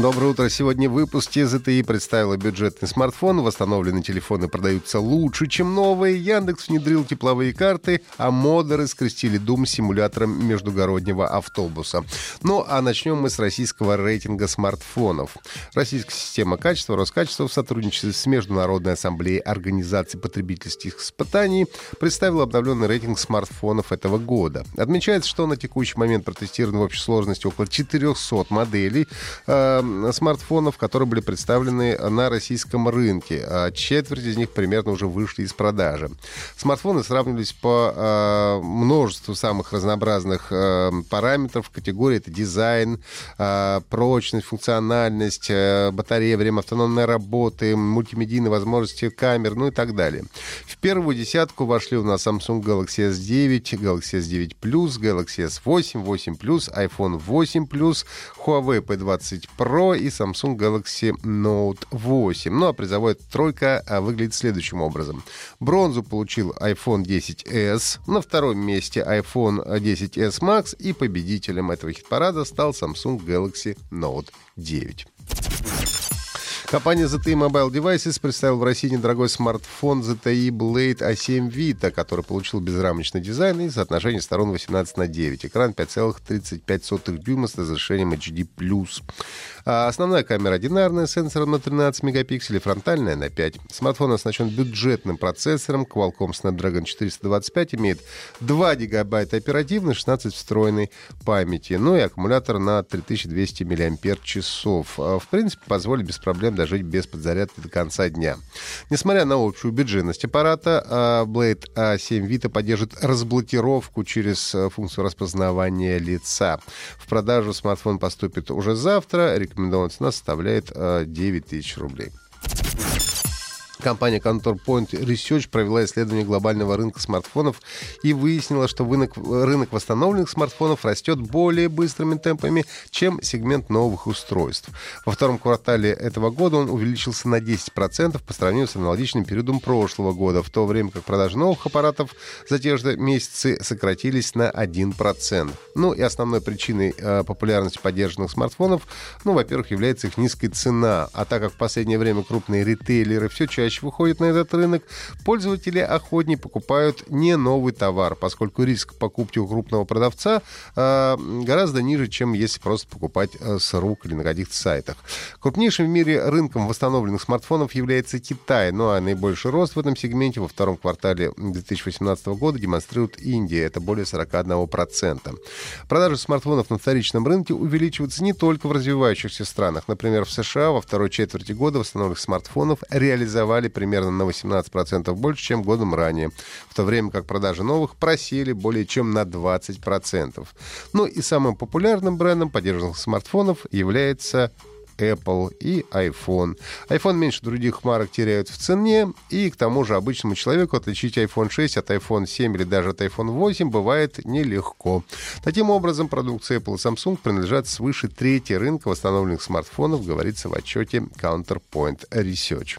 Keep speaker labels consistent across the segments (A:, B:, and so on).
A: Доброе утро. Сегодня в выпуске ЗТИ представила бюджетный смартфон. Восстановленные телефоны продаются лучше, чем новые. Яндекс внедрил тепловые карты, а модеры скрестили дум с симулятором междугороднего автобуса. Ну, а начнем мы с российского рейтинга смартфонов. Российская система качества Роскачество в сотрудничестве с Международной ассамблеей организаций потребительских испытаний представила обновленный рейтинг смартфонов этого года. Отмечается, что на текущий момент протестировано в общей сложности около 400 моделей. Э, смартфонов, которые были представлены на российском рынке. А четверть из них примерно уже вышли из продажи. Смартфоны сравнивались по э, множеству самых разнообразных э, параметров. Категории это дизайн, э, прочность, функциональность, э, батарея, время автономной работы, мультимедийные возможности камер, ну и так далее. В первую десятку вошли у нас Samsung Galaxy S9, Galaxy S9 Plus, Galaxy S8, 8 Plus, iPhone 8 Plus, Huawei P20 Pro, Pro и Samsung Galaxy Note 8. Ну а призовая тройка а, выглядит следующим образом. Бронзу получил iPhone 10s, на втором месте iPhone 10s Max и победителем этого хит-парада стал Samsung Galaxy Note 9. Компания ZTE Mobile Devices представила в России недорогой смартфон ZTE Blade A7 Vita, который получил безрамочный дизайн и соотношение сторон 18 на 9. Экран 5,35 дюйма с разрешением HD+. А основная камера одинарная, сенсором на 13 мегапикселей, фронтальная на 5. Смартфон оснащен бюджетным процессором Qualcomm Snapdragon 425, имеет 2 гигабайта оперативной, 16 встроенной памяти, ну и аккумулятор на 3200 мАч. В принципе, позволит без проблем дожить без подзарядки до конца дня. Несмотря на общую бюджетность аппарата, а, Blade A7 Vita поддержит разблокировку через э, функцию распознавания лица. В продажу смартфон поступит уже завтра. Рекомендованная цена составляет 9 э, тысяч рублей. Компания Counterpoint Research провела исследование глобального рынка смартфонов и выяснила, что рынок, рынок восстановленных смартфонов растет более быстрыми темпами, чем сегмент новых устройств. Во втором квартале этого года он увеличился на 10% по сравнению с аналогичным периодом прошлого года, в то время как продажи новых аппаратов за те же месяцы сократились на 1%. Ну и основной причиной э, популярности поддержанных смартфонов, ну, во-первых, является их низкая цена, а так как в последнее время крупные ритейлеры все чаще чаще выходят на этот рынок, пользователи охотнее покупают не новый товар, поскольку риск покупки у крупного продавца э, гораздо ниже, чем если просто покупать э, с рук или на каких-то сайтах. Крупнейшим в мире рынком восстановленных смартфонов является Китай, ну а наибольший рост в этом сегменте во втором квартале 2018 года демонстрирует Индия, это более 41%. Продажи смартфонов на вторичном рынке увеличиваются не только в развивающихся странах. Например, в США во второй четверти года восстановленных смартфонов реализовали упали примерно на 18% больше, чем годом ранее, в то время как продажи новых просели более чем на 20%. Ну и самым популярным брендом поддержанных смартфонов является Apple и iPhone. iPhone меньше других марок теряют в цене, и к тому же обычному человеку отличить iPhone 6 от iPhone 7 или даже от iPhone 8 бывает нелегко. Таким образом, продукция Apple и Samsung принадлежат свыше трети рынка восстановленных смартфонов, говорится в отчете Counterpoint Research.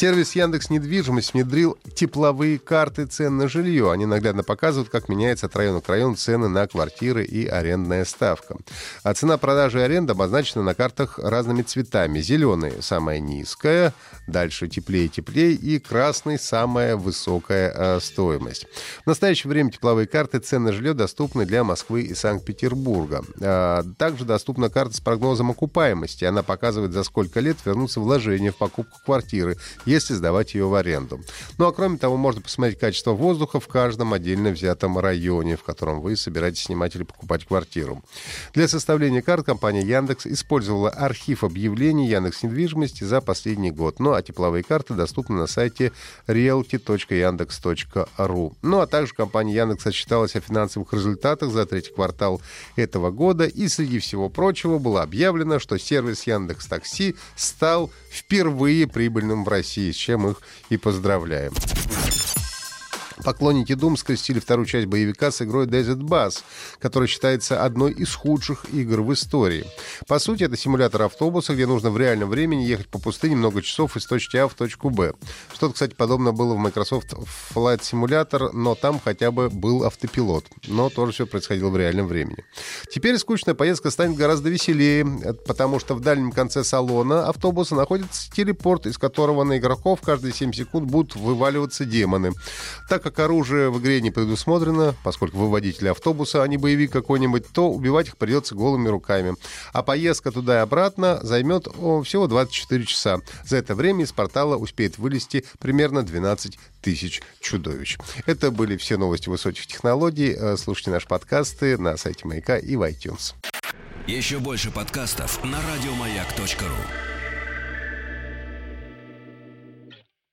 A: Сервис Яндекс Недвижимость внедрил тепловые карты цен на жилье. Они наглядно показывают, как меняется от района к району цены на квартиры и арендная ставка. А цена продажи и аренды обозначена на картах разными цветами. Зеленый – самая низкая, дальше теплее теплее, и красный – самая высокая э, стоимость. В настоящее время тепловые карты цен на жилье доступны для Москвы и Санкт-Петербурга. А, также доступна карта с прогнозом окупаемости. Она показывает, за сколько лет вернутся вложения в покупку квартиры если сдавать ее в аренду. Ну а кроме того, можно посмотреть качество воздуха в каждом отдельно взятом районе, в котором вы собираетесь снимать или покупать квартиру. Для составления карт компания Яндекс использовала архив объявлений Яндекс недвижимости за последний год. Ну а тепловые карты доступны на сайте realty.yandex.ru. Ну а также компания Яндекс отчиталась о финансовых результатах за третий квартал этого года и среди всего прочего было объявлено, что сервис Яндекс Такси стал впервые прибыльным в России России, с чем их и поздравляем. Поклонники Doom скрестили вторую часть боевика с игрой Desert Bus, которая считается одной из худших игр в истории. По сути, это симулятор автобуса, где нужно в реальном времени ехать по пустыне много часов из точки А в точку Б. Что-то, кстати, подобное было в Microsoft Flight Simulator, но там хотя бы был автопилот. Но тоже все происходило в реальном времени. Теперь скучная поездка станет гораздо веселее, потому что в дальнем конце салона автобуса находится телепорт, из которого на игроков каждые 7 секунд будут вываливаться демоны. Так как оружие в игре не предусмотрено, поскольку вы водитель автобуса, а не боевик какой-нибудь, то убивать их придется голыми руками. А поездка туда и обратно займет о, всего 24 часа. За это время из портала успеет вылезти примерно 12 тысяч чудовищ. Это были все новости высоких технологий. Э, слушайте наши подкасты на сайте Маяка и в iTunes.
B: Еще больше подкастов на радиомаяк.ру